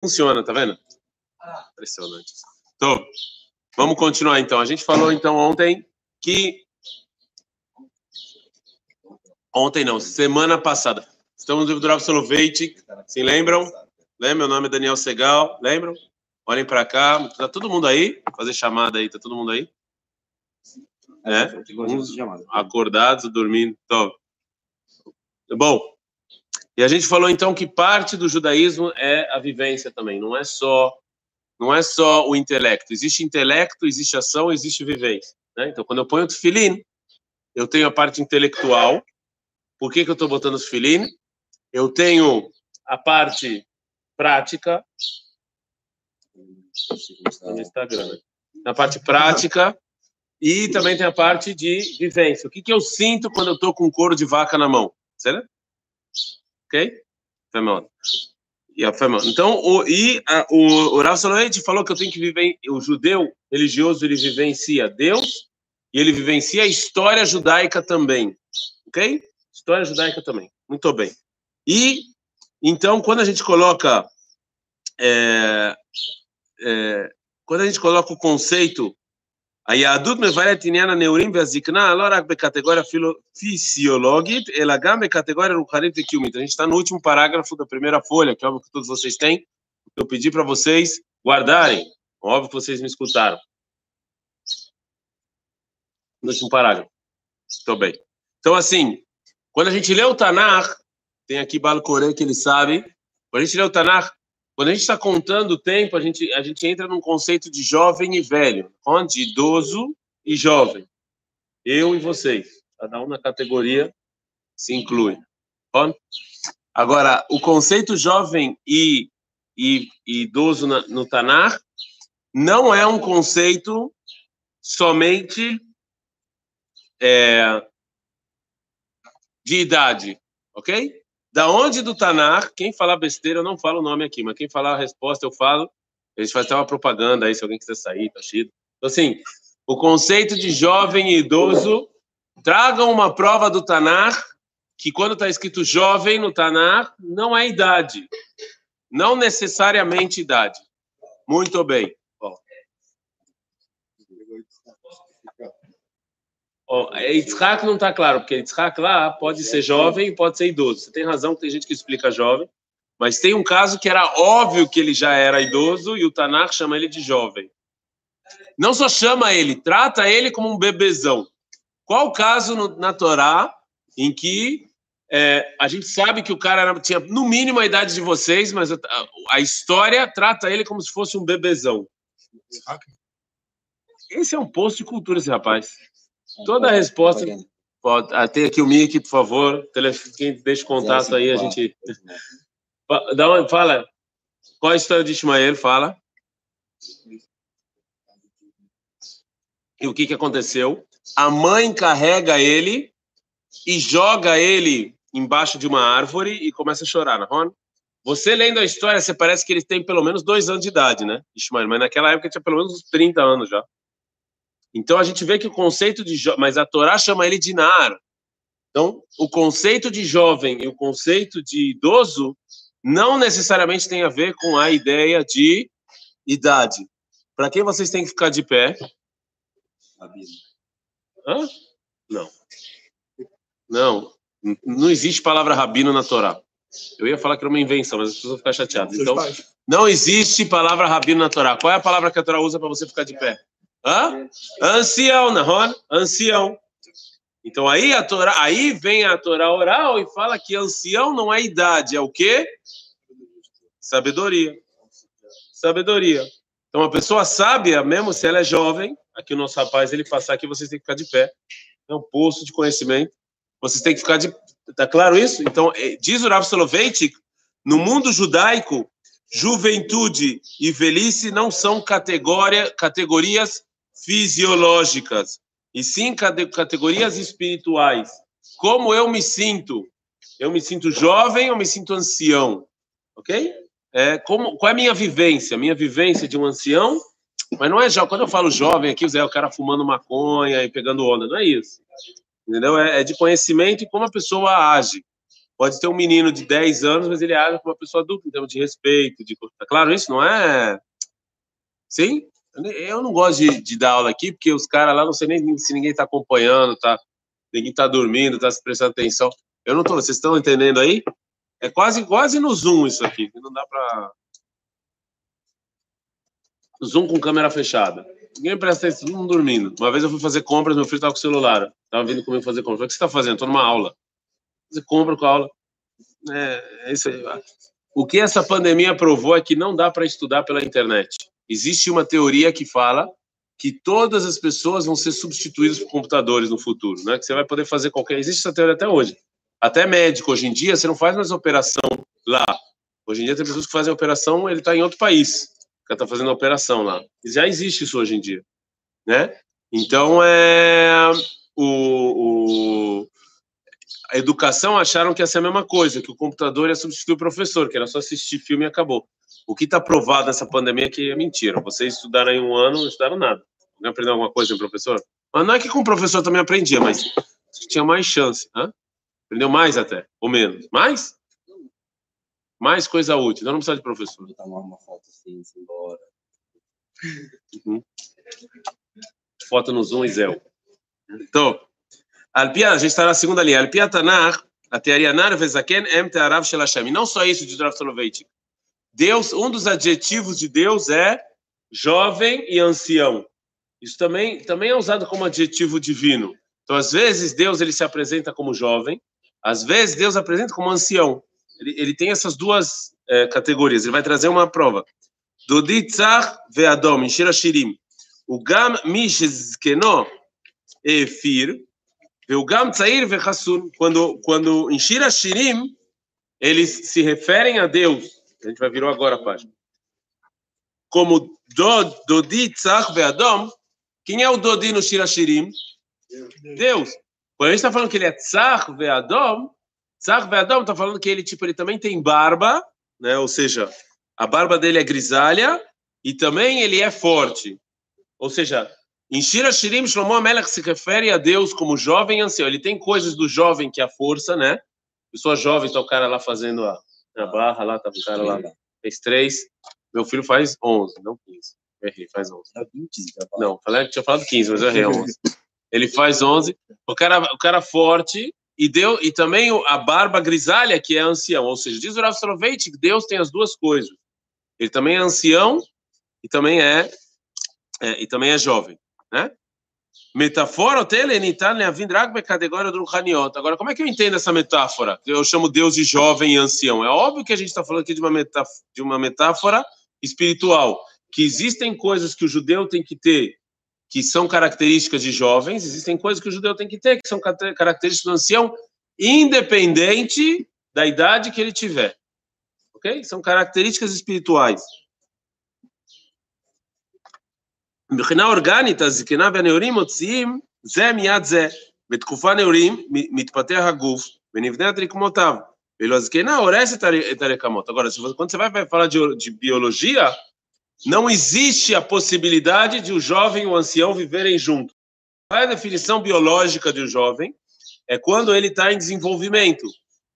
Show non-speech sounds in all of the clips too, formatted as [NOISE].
funciona, tá vendo? Impressionante. Então, vamos continuar então. A gente falou então ontem que ontem não, semana passada. Estamos no livro do Rav Soloveitch, se lembram? Lembra? Meu nome é Daniel Segal, lembram? Olhem para cá, tá todo mundo aí? Vou fazer chamada aí, tá todo mundo aí? É? Uns acordados, dormindo. Então, bom, e a gente falou então que parte do judaísmo é a vivência também, não é só não é só o intelecto. Existe intelecto, existe ação, existe vivência. Né? Então, quando eu ponho o tefilim, eu tenho a parte intelectual. Por que, que eu estou botando o tefilim? Eu tenho a parte prática. No Instagram. Na parte prática e também tem a parte de vivência. O que, que eu sinto quando eu estou com um couro de vaca na mão? Certo? Ok? Então, o, e a, o, o Rav Soloveitch falou que eu tenho que viver, o judeu religioso, ele vivencia Deus e ele vivencia a história judaica também. Ok? História judaica também. Muito bem. E, então, quando a gente coloca, é, é, quando a gente coloca o conceito היהדות מבארת עניין הנעורים והזקנה לא רק בקטגוריה fisiológica, ela גם בקטגוריה רוחנית וקיומית. A gente está no último parágrafo da primeira folha, que é óbvio que todos vocês têm. Eu pedi para vocês guardarem. Óbvio que vocês me escutaram. No último parágrafo. Estou bem. Então, assim, quando a gente lê o Tanakh, tem aqui Balcoré que ele sabe, quando a gente lê o Tanakh, quando a gente está contando o tempo, a gente, a gente entra num conceito de jovem e velho, onde idoso e jovem. Eu e vocês. Cada um na categoria se inclui. Agora, o conceito jovem e, e, e idoso na, no Tanar não é um conceito somente é, de idade, ok? Da onde do Tanar, quem falar besteira, eu não falo o nome aqui, mas quem falar a resposta eu falo. A gente faz até uma propaganda aí, se alguém quiser sair, tá chido. Então, assim, o conceito de jovem e idoso, tragam uma prova do Tanar, que quando está escrito jovem no Tanar, não é idade. Não necessariamente idade. Muito bem. Oh, Yitzhak não está claro, porque Yitzhak lá pode ser jovem e pode ser idoso. Você tem razão que tem gente que explica jovem, mas tem um caso que era óbvio que ele já era idoso e o Tanakh chama ele de jovem. Não só chama ele, trata ele como um bebezão. Qual o caso no, na Torá em que é, a gente sabe que o cara era, tinha no mínimo a idade de vocês, mas a, a história trata ele como se fosse um bebezão? Esse é um posto de cultura, esse rapaz. Toda a resposta. Pode, ah, tem aqui o Mickey, por favor. Quem deixa o contato aí, a gente. Dá uma, fala. Qual a história de Ismael? Fala. E o que, que aconteceu? A mãe carrega ele e joga ele embaixo de uma árvore e começa a chorar, não é? Você lendo a história, você parece que ele tem pelo menos dois anos de idade, né? Ismael, mas naquela época tinha pelo menos uns 30 anos já. Então a gente vê que o conceito de jovem, mas a Torá chama ele de nar. Então, o conceito de jovem e o conceito de idoso não necessariamente tem a ver com a ideia de idade. Para quem vocês têm que ficar de pé? Hã? Não. Não. Não existe palavra rabino na Torá. Eu ia falar que era uma invenção, mas as pessoas vão ficar chateadas. Então, não existe palavra rabino na Torá. Qual é a palavra que a Torá usa para você ficar de pé? Hã? Ancião, Nahon? Ancião. Então aí a Torá, aí vem a Torá oral e fala que ancião não é idade, é o quê? Sabedoria. Sabedoria. Então a pessoa sábia, mesmo se ela é jovem, aqui o nosso rapaz ele passar aqui, vocês têm que ficar de pé. É um poço de conhecimento. Vocês têm que ficar de Tá claro isso? Então, eh, diz o Rav Soloveitch, no mundo judaico, juventude e velhice não são categoria, categorias fisiológicas, e sim categorias espirituais. Como eu me sinto? Eu me sinto jovem ou me sinto ancião? Ok? É, como, qual é a minha vivência? Minha vivência de um ancião, mas não é já. Quando eu falo jovem aqui, é o cara fumando maconha e pegando onda, não é isso. Entendeu? É, é de conhecimento e como a pessoa age. Pode ter um menino de 10 anos, mas ele age como uma pessoa adulta, em termos de respeito, de... Claro isso? Não é... Sim? Eu não gosto de, de dar aula aqui, porque os caras lá, não sei nem se ninguém está acompanhando, tá, ninguém está dormindo, está se prestando atenção. Eu não tô, vocês estão entendendo aí? É quase, quase no Zoom isso aqui, não dá para Zoom com câmera fechada. Ninguém presta atenção, todo mundo dormindo. Uma vez eu fui fazer compras, meu filho estava com o celular. Estava vindo comigo fazer compras. O que você está fazendo? Estou numa aula. Você compra com a aula. É, é isso aí. O que essa pandemia provou é que não dá para estudar pela internet. Existe uma teoria que fala que todas as pessoas vão ser substituídas por computadores no futuro, né? Que você vai poder fazer qualquer. Existe essa teoria até hoje. Até médico hoje em dia você não faz mais operação lá. Hoje em dia tem pessoas que fazem operação, ele está em outro país cara está fazendo operação lá. Já existe isso hoje em dia, né? Então, é, o, o, a educação acharam que ia ser a mesma coisa, que o computador ia substituir o professor, que era só assistir filme e acabou. O que está provado nessa pandemia é que é mentira. Vocês estudaram em um ano, não estudaram nada. Não aprendeu alguma coisa com o professor? Mas não é que com o professor também aprendia, mas tinha mais chance. Aprendeu mais até, ou menos. Mais? Mais coisa útil, então não precisa de professor. Vou tomar uma foto assim, embora. Uhum. Foto no Zoom e Zéu. Então, Alpia, a gente está na segunda linha. Alpia Tanar, a teoria Nar Vezaken Em não só isso, de Rav Soloveitchik. Deus, um dos adjetivos de Deus é jovem e ancião. Isso também, também é usado como adjetivo divino. Então, às vezes, Deus ele se apresenta como jovem, às vezes, Deus apresenta como ancião. Ele, ele tem essas duas é, categorias. Ele vai trazer uma prova. Doditzar ve'adom, Shirim. O gam mishizkeno efir, Vilgam Tzair Vechassun, quando, quando em Shirashirim, eles se referem a Deus, a gente vai virou agora a página, como Dod, Dodi, Tzach, Veadom, quem é o Dodi no Shirashirim? Deus. Quando a gente está falando que ele é Tzach, Veadom, Tzach, Veadom está falando que ele, tipo, ele também tem barba, né? ou seja, a barba dele é grisalha e também ele é forte. Ou seja, em Shira Shirim, Shlomo Amelech se refere a Deus como jovem ancião. Ele tem coisas do jovem que é a força, né? Pessoa jovem, tá o cara lá fazendo a, a barra lá, tá o cara lá, fez três. Meu filho faz onze, não quinze. Errei, faz onze. Não, falei que tinha falado quinze, mas eu errei onze. [LAUGHS] Ele faz onze. O cara, o cara forte, e deu e também a barba grisalha que é ancião, ou seja, diz o Rav Soloveitchik, Deus tem as duas coisas. Ele também é ancião e também é, é e também é jovem, né? Metáfora categoria do. Agora, como é que eu entendo essa metáfora? Eu chamo Deus de jovem e ancião. É óbvio que a gente está falando aqui de uma, metáfora, de uma metáfora espiritual, que existem coisas que o judeu tem que ter que são características de jovens, existem coisas que o judeu tem que ter que são características do ancião, independente da idade que ele tiver ok? São características espirituais. מבחינה אורגנית, הזקנה והנעורים מוציאים זה מיד זה. בתקופה נעורים מתפתח הגוף ונבנית רקמותיו, ואילו הזקנה הורסת את הרקמות. Agora, quando você vai falar de, de biologia, não existe a possibilidade de o jovem e o ancião viverem juntos. Qual é a definição biológica de um jovem? É quando ele está em desenvolvimento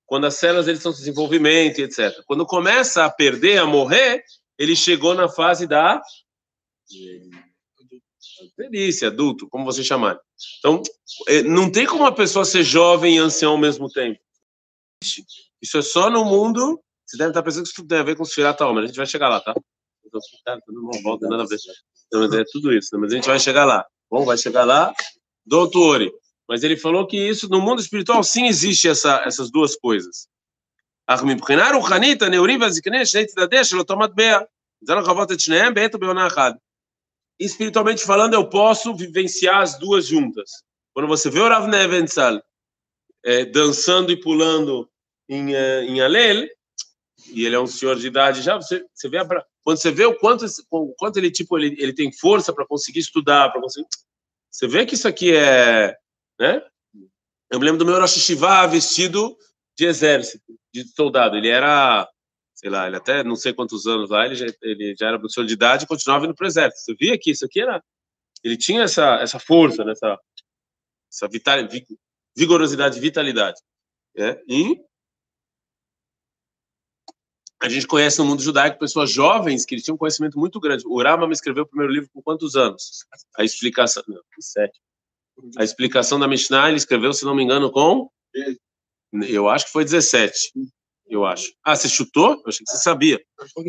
quando as células eles estão em desenvolvimento, etc. Quando começa a perder, a morrer, ele chegou na fase da velhice, adulto, como você chamar. Então, é, não tem como uma pessoa ser jovem e ancião ao mesmo tempo. Isso é só no mundo. Você deve estar pensando que isso tem a ver com os firata mas a gente vai chegar lá, tá? Então, não volta a é tudo isso, mas a gente vai chegar lá. Bom, vai chegar lá. Doutor, mas ele falou que isso no mundo espiritual sim existe essa, essas duas coisas. Espiritualmente falando, eu posso vivenciar as duas juntas. Quando você vê o Rav Nevensal é, dançando e pulando em, é, em Alel, e ele é um senhor de idade já, você, você vê a, quando você vê o quanto, o quanto ele tipo ele, ele tem força para conseguir estudar, para conseguir, você vê que isso aqui é né? Eu me lembro do meu Rosh vestido de exército, de soldado. Ele era, sei lá, ele até não sei quantos anos lá, ele já, ele já era professor de idade e continuava indo para o exército. Você via que isso aqui era... Ele tinha essa, essa força, né? essa, essa vital, vigorosidade, vitalidade. Né? E a gente conhece no mundo judaico pessoas jovens que tinham um conhecimento muito grande. O Rama me escreveu o primeiro livro com quantos anos? A explicação. Não, sete. A explicação da Mishnah ele escreveu, se não me engano, com. Eu acho que foi 17. Eu acho. Ah, você chutou? Eu achei que você sabia.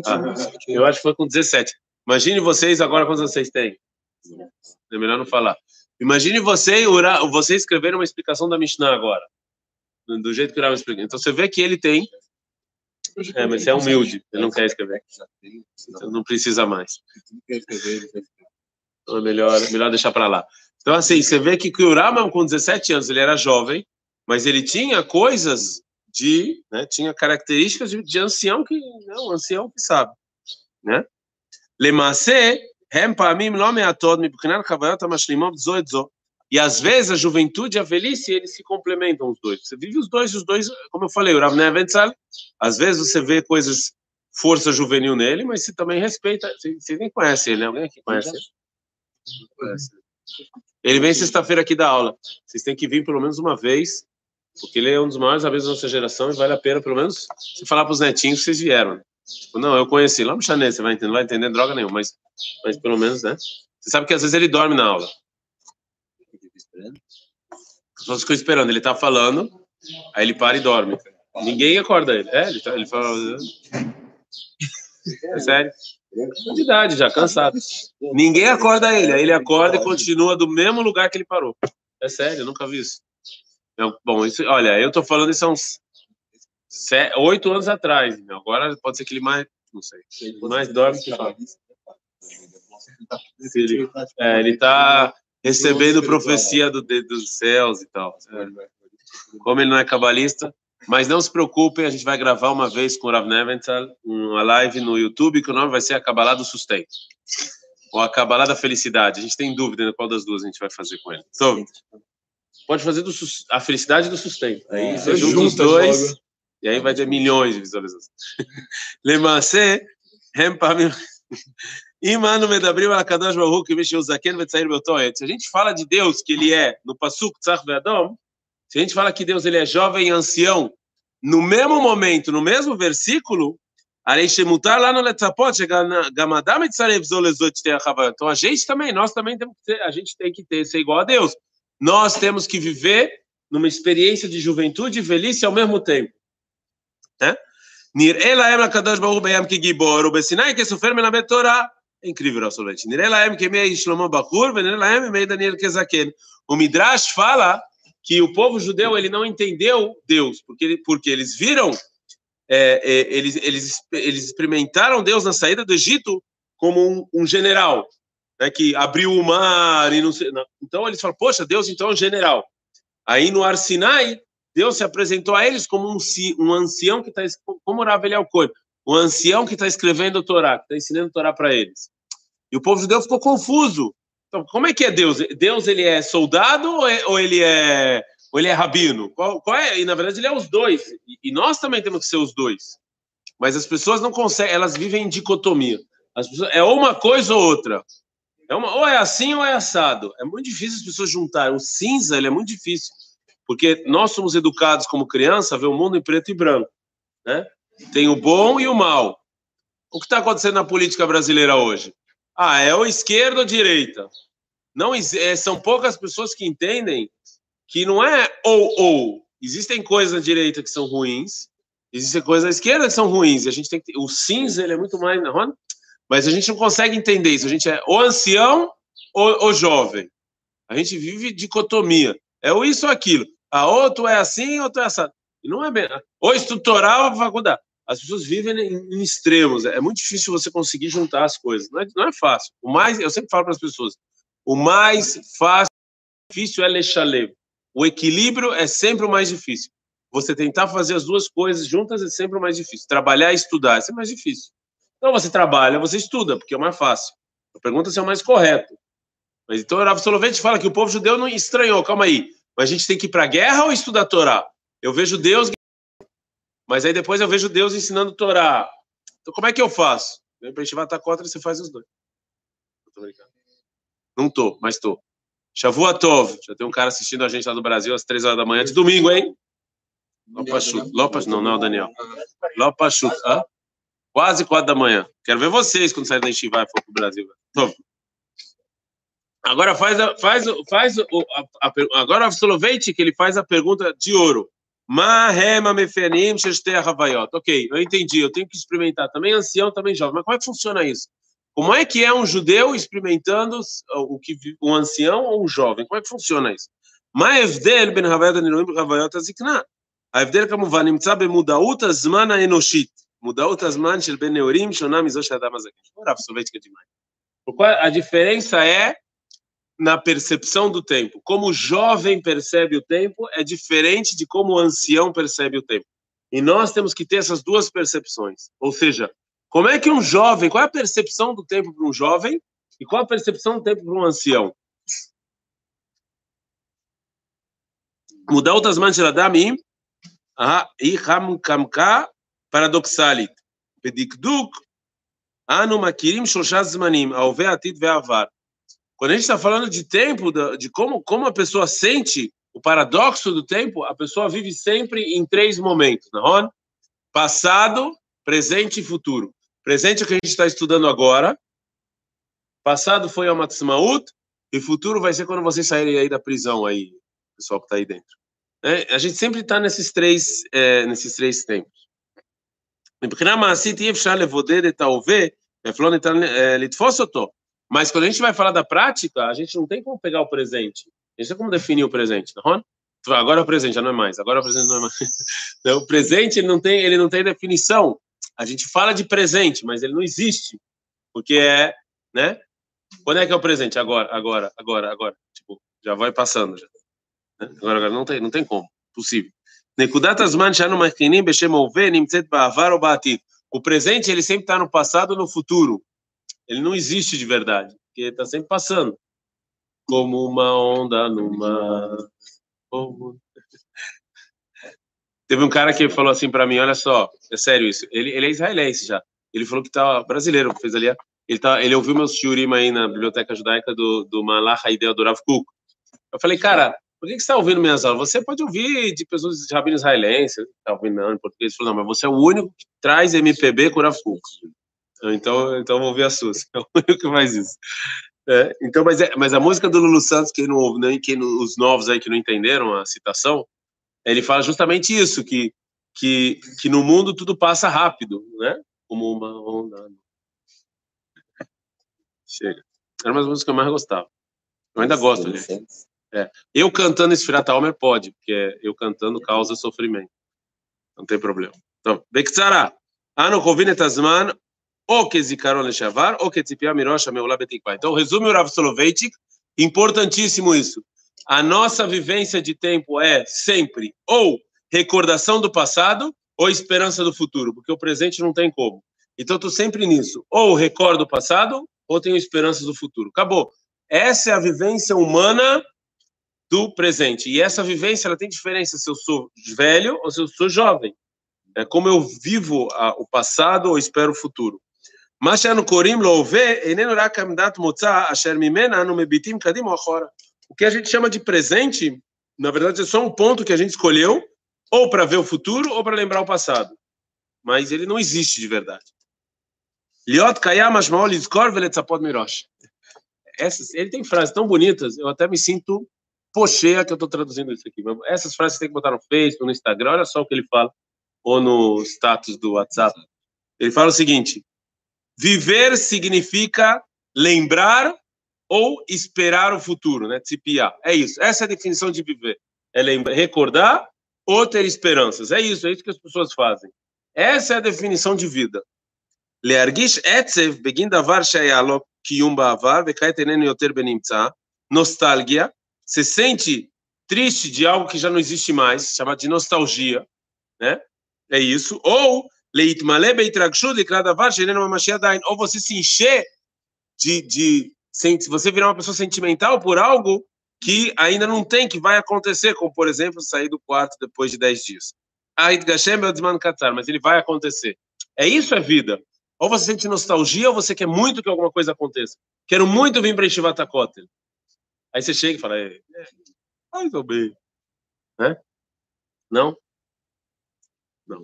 Ah, eu acho que foi com 17. Imagine vocês agora quantos vocês têm. É melhor não falar. Imagine você, você escrever uma explicação da Mishnah agora. Do jeito que o Rama explicou. Então você vê que ele tem é, mas você é humilde, ele não quer escrever. Então não precisa mais. Então é melhor, melhor deixar para lá. Então, assim, você vê que o Rama, com 17 anos, ele era jovem, mas ele tinha coisas de, né, tinha características de, de ancião que né, não, ancião que sabe, né? Lemasse, hem pamim lo meatod mibkhinat chavanot hamashlimot zo et. E às vezes a juventude e a velhice, eles se complementam os dois. Você vive os dois, os dois, como eu falei, o Rav Neventzal, às vezes você vê coisas, força juvenil nele, mas você também respeita, você, você nem conhece ele, né? Alguém aqui conhece ele? Conhece. Ele vem sexta-feira aqui da aula. Vocês têm que vir pelo menos uma vez porque ele é um dos maiores amigos da nossa geração e vale a pena, pelo menos, você falar para os netinhos que vocês vieram. Tipo, não, eu conheci, lá no Chanel, você vai entender, não vai entender droga nenhuma, mas, mas pelo menos, né? Você sabe que às vezes ele dorme na aula? As ficam esperando, ele tá falando, aí ele para e dorme. Ninguém acorda ele. É, ele, tá, ele fala. [LAUGHS] É sério. De idade já, cansado. Ninguém acorda ele. Aí ele acorda e continua do mesmo lugar que ele parou. É sério, eu nunca vi isso. Bom, isso, olha, eu tô falando isso há uns oito anos atrás. Agora pode ser que ele mais. Não sei. Mais dorme que fala. Ele, é, ele tá recebendo profecia do, dos céus e tal. Como ele não é cabalista, mas não se preocupem, a gente vai gravar uma vez com o Rav Neventhal, uma live no YouTube, que o nome vai ser a Cabalá do Sustento. Ou a Cabalá da Felicidade. A gente tem dúvida qual das duas a gente vai fazer com ele. Então, pode fazer do, a felicidade do sustento. Aí é, você junta os dois, logo. e aí vai ter milhões de visualizações. [LAUGHS] Lemancé, Rempamim. [LAUGHS] Imanu medabrim al kadosh baruch que mexeu zaken vetzair beltoet. Se a gente fala de Deus que ele é no pasuk tzach ve'adam, se a gente fala que Deus ele é jovem e ancião, no mesmo momento, no mesmo versículo, lá no Então a gente também, nós também temos que ter, a gente tem que ter ser igual a Deus. Nós temos que viver numa experiência de juventude e velhice ao mesmo tempo. Né? É incrível nosso leite. O Midrash fala que o povo judeu ele não entendeu Deus, porque, porque eles viram, é, é, eles, eles, eles experimentaram Deus na saída do Egito como um, um general, né, que abriu o mar e não sei. Não. Então eles falam, poxa, Deus então é um general. Aí no Arsinai, Deus se apresentou a eles como um, um ancião que está, como Rav Eliel Cohen, o ancião que está escrevendo o Torá, que está ensinando o Torá para eles. E o povo judeu ficou confuso. Então, como é que é Deus? Deus ele é soldado ou, é, ou ele é ou ele é rabino? Qual, qual, é? E na verdade ele é os dois. E, e, nós também temos que ser os dois. Mas as pessoas não conseguem, elas vivem em dicotomia. Pessoas, é uma coisa ou outra. É uma, ou é assim ou é assado. É muito difícil as pessoas juntarem. O cinza ele é muito difícil, porque nós somos educados como criança a ver o mundo em preto e branco, né? Tem o bom e o mal. O que está acontecendo na política brasileira hoje? Ah, é o esquerda ou direita? Não, é, são poucas pessoas que entendem que não é ou ou. Existem coisas na direita que são ruins, existem coisas na esquerda que são ruins. A gente tem que, o cinza ele é muito mais, é? Mas a gente não consegue entender isso. A gente é ou ancião ou, ou jovem. A gente vive dicotomia. É ou isso ou aquilo. A outro é assim, outro é assim. Não é bem. Ou estrutural ou faculdade. As pessoas vivem em, extremos. É muito difícil você conseguir juntar as coisas. Não é, não é fácil. O mais, eu sempre falo para as pessoas, o mais fácil, difícil é lechalev. O equilíbrio é sempre o mais difícil. Você tentar fazer as duas coisas juntas é sempre o mais difícil. Trabalhar e estudar é sempre mais difícil. Então você trabalha, você estuda, porque é o mais fácil. A pergunta é se é o mais correto. Mas então o Rav Soloveitch fala que o povo judeu não estranhou. Calma aí. Mas a gente tem que ir para a guerra ou estudar a Torá? Eu vejo Deus mas aí depois eu vejo Deus ensinando Torá. Então como é que eu faço? Vem para a gente estar contra, você faz os dois. Não tô, mas tô. Shavua Tov. Já tem um cara assistindo a gente lá do Brasil às três horas da manhã de domingo, hein? Lopachut. Lopas, não, não é o Daniel. Lopachut. Hã? Quase quatro da manhã. Quero ver vocês quando sair da Estivá e for pro Brasil. Então, agora faz, a, faz, faz o, a, a, agora o absolvente que ele faz a pergunta de ouro. Ok, eu entendi, eu tenho que experimentar. Também ancião, também jovem. Mas como é que funciona isso? Como é que é um judeu experimentando o que um ancião ou um jovem? Como é que funciona isso? Ma'evdel ben havayot aniluim ben azikna. Havdel azmana enoshit. Mudou Tasman Shel Ben Neurim Shonam Izosh Adam Morav soviética demais. A diferença é na percepção do tempo. Como o jovem percebe o tempo é diferente de como o ancião percebe o tempo. E nós temos que ter essas duas percepções. Ou seja, como é que um jovem, qual é a percepção do tempo para um jovem e qual é a percepção do tempo para um ancião? Mudar outras manchas da mim, e ramkamka פרדוקסלית. בדקדוק, אנו מכירים שלושה זמנים, ההווה, העתיד והעבר. Quando a gente está falando de tempo, de como, como a pessoa sente o paradoxo do tempo, a pessoa vive sempre em três momentos, não é? Passado, presente e futuro. Presente é o que a gente está estudando agora. Passado foi a Matsmaut, e futuro vai ser quando vocês saírem aí da prisão aí, pessoal que está aí dentro. É, a gente sempre está nesses três é, nesses três tempos. Mas quando a gente vai falar da prática, a gente não tem como pegar o presente. A gente tem como definir o presente, não é? Agora é o presente, já não é mais. Agora é o presente não é mais. Então, o presente ele não tem, ele não tem definição. A gente fala de presente, mas ele não existe, porque é, né? Quando é que é o presente? Agora, agora, agora, agora. Tipo, já vai passando. Já. Agora, agora não tem, não tem como, possível. Ou O presente, ele sempre está no passado ou no futuro. Ele não existe de verdade, porque está sempre passando. Como uma onda no mar. Como... [LAUGHS] Teve um cara que falou assim para mim, olha só, é sério isso. Ele, ele é israelense já. Ele falou que tá brasileiro, fez ali. Ele tá, ele ouviu meus shiurim aí na biblioteca judaica do do Malach Haidel do Kuk. Eu falei, cara, por que, você está ouvindo minhas aulas? Você pode ouvir de pessoas de rabino israelense, está ouvindo não, em português, falou, não, mas você é o único que traz MPB com Rafuco. Então, então vou ouvir a sua, é o [LAUGHS] único que faz isso. É, então, mas, é, mas a música do Lulu Santos, quem não ouve, nem quem, os novos aí que não entenderam a citação, ele fala justamente isso, que, que, que no mundo tudo passa rápido, né? Como uma onda. Chega. Era uma das músicas que eu mais gostava. Eu ainda gosto, aliás. É. Eu cantando Esfirata Homer pode, porque é, eu cantando causa sofrimento. Não tem problema. Então, Bekzara, Ano Kovinetazman, ou que Zikaron Lechavar, ou que Tzipia Mirocha Meulá Então, resume o Rav Soloveitchik, importantíssimo isso. A nossa vivência de tempo é sempre ou recordação do passado ou esperança do futuro, porque o presente não tem como. Então, estou sempre nisso. Ou recordo o passado ou tenho esperança do futuro. Acabou. Essa é a vivência humana do presente. E essa vivência ela tem diferença se eu sou velho ou se eu sou jovem. É como eu vivo a, o passado ou espero o futuro. מה שאנו קוראים לו הווה איננו רק עמדת מוצא אשר ממנה אנו מביטים קדימה או אחורה. O que a gente chama de presente, na verdade, é só um ponto que a gente escolheu, ou para ver o futuro, ou para lembrar o passado. Mas ele não existe de verdade. Liot kayam mashmao lizkor veletzapot mirosh. Essas, ele tem frases tão bonitas, eu até me sinto pocheia que eu estou traduzindo isso aqui. Essas frases você tem que botar no Facebook, no Instagram, olha só o que ele fala, ou no status do WhatsApp. Ele fala o seguinte: viver significa lembrar ou esperar o futuro, né? Tipiar. É isso. Essa é a definição de viver. É lembrar, recordar ou ter esperanças. É isso, é isso que as pessoas fazem. Essa é a definição de vida. Leargish etzev begin davar sheyalo kiyum ba'avar yoter benimtza. Nostalgia, você sente triste de algo que já não existe mais, chamado de nostalgia, né? É isso. Ou ou você se encher de, de você virar uma pessoa sentimental por algo que ainda não tem, que vai acontecer, como por exemplo sair do quarto depois de 10 dias. Mas ele vai acontecer. É isso a vida. Ou você sente nostalgia, ou você quer muito que alguma coisa aconteça. Quero muito vir para Shivata Kotel. Aí você chega e fala, é, é, mais ou menos. Né? Não? Não.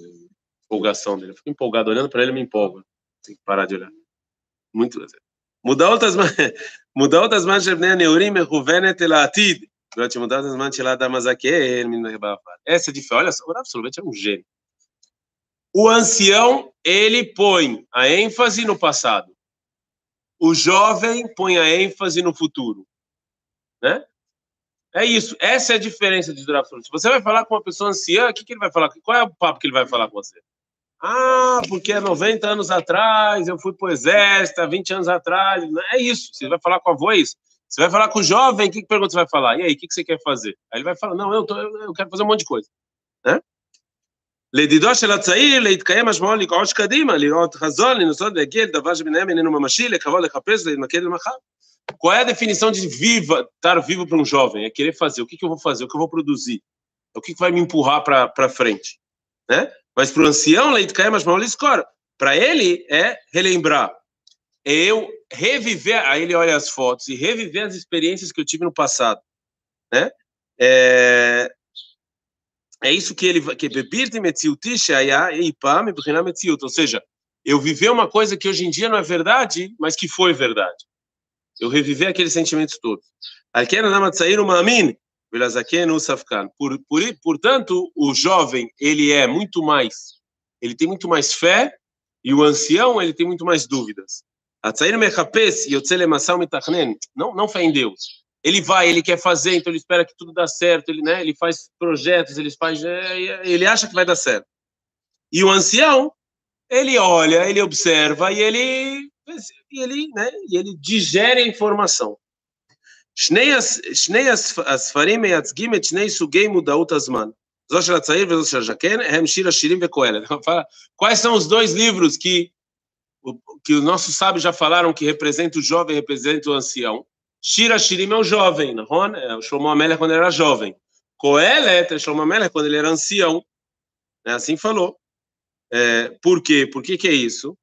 Empolgação dele. Eu fico empolgado olhando para ele, me empolgo. Tem que parar de olhar. Muito prazer. Mudar outras [LAUGHS] mudar outras manchas nem neurim ruvenet elatid. Mudar outras manchas lá da Essa é diferente Olha só, o absolutamente é um gênio. O ancião, ele põe a ênfase no passado. O jovem põe a ênfase no futuro Né? É isso. Essa é a diferença de Rav Soloveitch. Você vai falar com uma pessoa anciã, o que, que ele vai falar? Qual é o papo que ele vai falar com você? Ah, porque há 90 anos atrás eu fui para o exército, há 20 anos atrás. É isso. Você vai falar com a avó, é isso. Você vai falar com o jovem, o que, que pergunta você vai falar? E aí, o que, que você quer fazer? Aí ele vai falar, não, eu, tô, eu quero fazer um monte de coisa. Né? לדידו של הצעיר להתקיים משמעו לקעוש קדימה, לראות חזון, לנסות להגיע לדבר שביניהם איננו ממשי, לקרוא, לחפש, להתמקד למחר. Qual é a definição de viva, estar vivo para um jovem? É querer fazer. O que, que eu vou fazer? O que eu vou produzir? O que, que vai me empurrar para frente? Né? Mas para o ancião, Leit Kaemas Mauliscor, para ele é relembrar. É eu reviver, aí ele olha as fotos e reviver as experiências que eu tive no passado. Né? É, é isso que ele que bebirte metziut, ou seja, eu viver uma coisa que hoje em dia não é verdade, mas que foi verdade. Eu reviver aqueles sentimentos todos. Por, por, portanto, o jovem, ele é muito mais, ele tem muito mais fé, e o ancião, ele tem muito mais dúvidas. Não, não fé em Deus. Ele vai, ele quer fazer, então ele espera que tudo dá certo, ele, né, ele faz projetos, ele faz, é, ele acha que vai dar certo. E o ancião, ele olha, ele observa e ele, e ele, né, e ele digere a informação. שני הספרים מייצגים את שני סוגי מודעות הזמן. זו של הצעיר וזו של הז'קן, הם שיר השירים וקהלת. Quais são os dois livros que, que os nossos sábios já falaram que representa o jovem e representa o ancião? Shira Shirim é o jovem, não é? O Shlomo Amelech quando ele era jovem. Kohelet é Shlomo Amelech quando ele era ancião. É assim falou. É, por quê? Por que que é isso?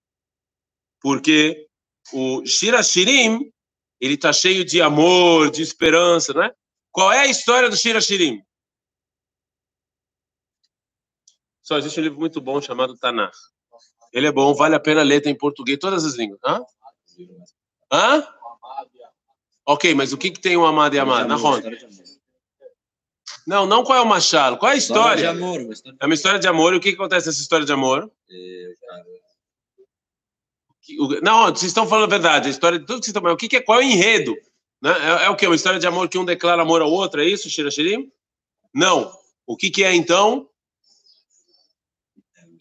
Porque o Shira Shirim ele está cheio de amor, de esperança, não é? Qual é a história do Shira Shirim? Só existe um livro muito bom chamado Tanakh. Ele é bom, vale a pena ler, tem em português, todas as línguas. Hã? Hã? Ok, mas o que, que tem o amado e amado? Na Ronda. Não, não qual é o machado, qual é a história? É uma história de amor. E o que, que acontece nessa história de amor? É, não, vocês estão falando a verdade. A história de tudo que vocês estão O que, que é? Qual é o enredo? Né? É, é, o que? Uma história de amor que um declara amor ao outro? É isso, Shirachirim? Não. O que, que é então?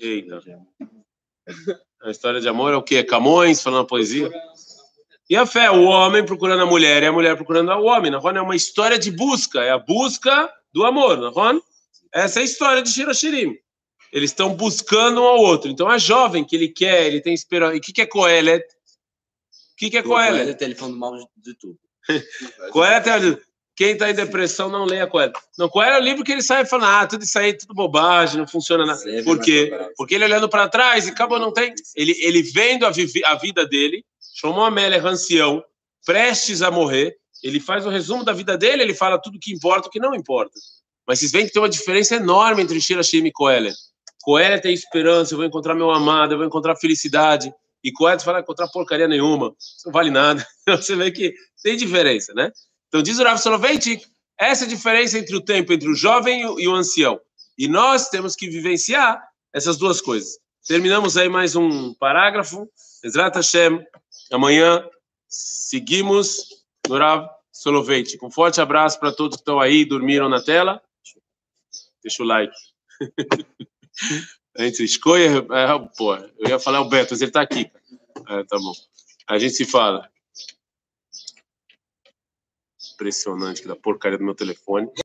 Eita. A história de amor é o que? Camões falando poesia? E a fé, o homem procurando a mulher e a mulher procurando o homem. Não é uma história de busca, é a busca do amor. Não Essa é a história de Shirashirim. Eles estão buscando um ao outro. Então, é jovem que ele quer, ele tem esperança. E o que, que é Coelet? O que, que é Coelet? Coelet, ele falando mal de tudo. [LAUGHS] Coelet é... Quem está em depressão não leia Coelho. Não, Coelho é o livro que ele sai falando, ah, tudo isso aí, tudo bobagem, não funciona nada. Por quê? Porque ele olhando para trás e acabou, não tem. Ele, ele vendo a, vi, a vida dele, chamou a Amélia Rancião, prestes a morrer, ele faz o resumo da vida dele, ele fala tudo que importa o que não importa. Mas vocês veem que tem uma diferença enorme entre Shira e Coelho. Coelho tem esperança, eu vou encontrar meu amado, eu vou encontrar felicidade. E Coelho fala, encontrar porcaria nenhuma, não vale nada. [LAUGHS] Você vê que tem diferença, né? Então, diz o Rav Soloveitch, essa é a diferença entre o tempo entre o jovem e o ancião. E nós temos que vivenciar essas duas coisas. Terminamos aí mais um parágrafo. Ezrat Hashem, amanhã seguimos no Rav Soloveitch. Um forte abraço para todos que estão aí, dormiram na tela. Deixa o like. [LAUGHS] A gente escolha. É, pô, eu ia falar o Beto, mas ele está aqui. É, tá bom. A gente se fala impressionante que da porcaria do meu telefone.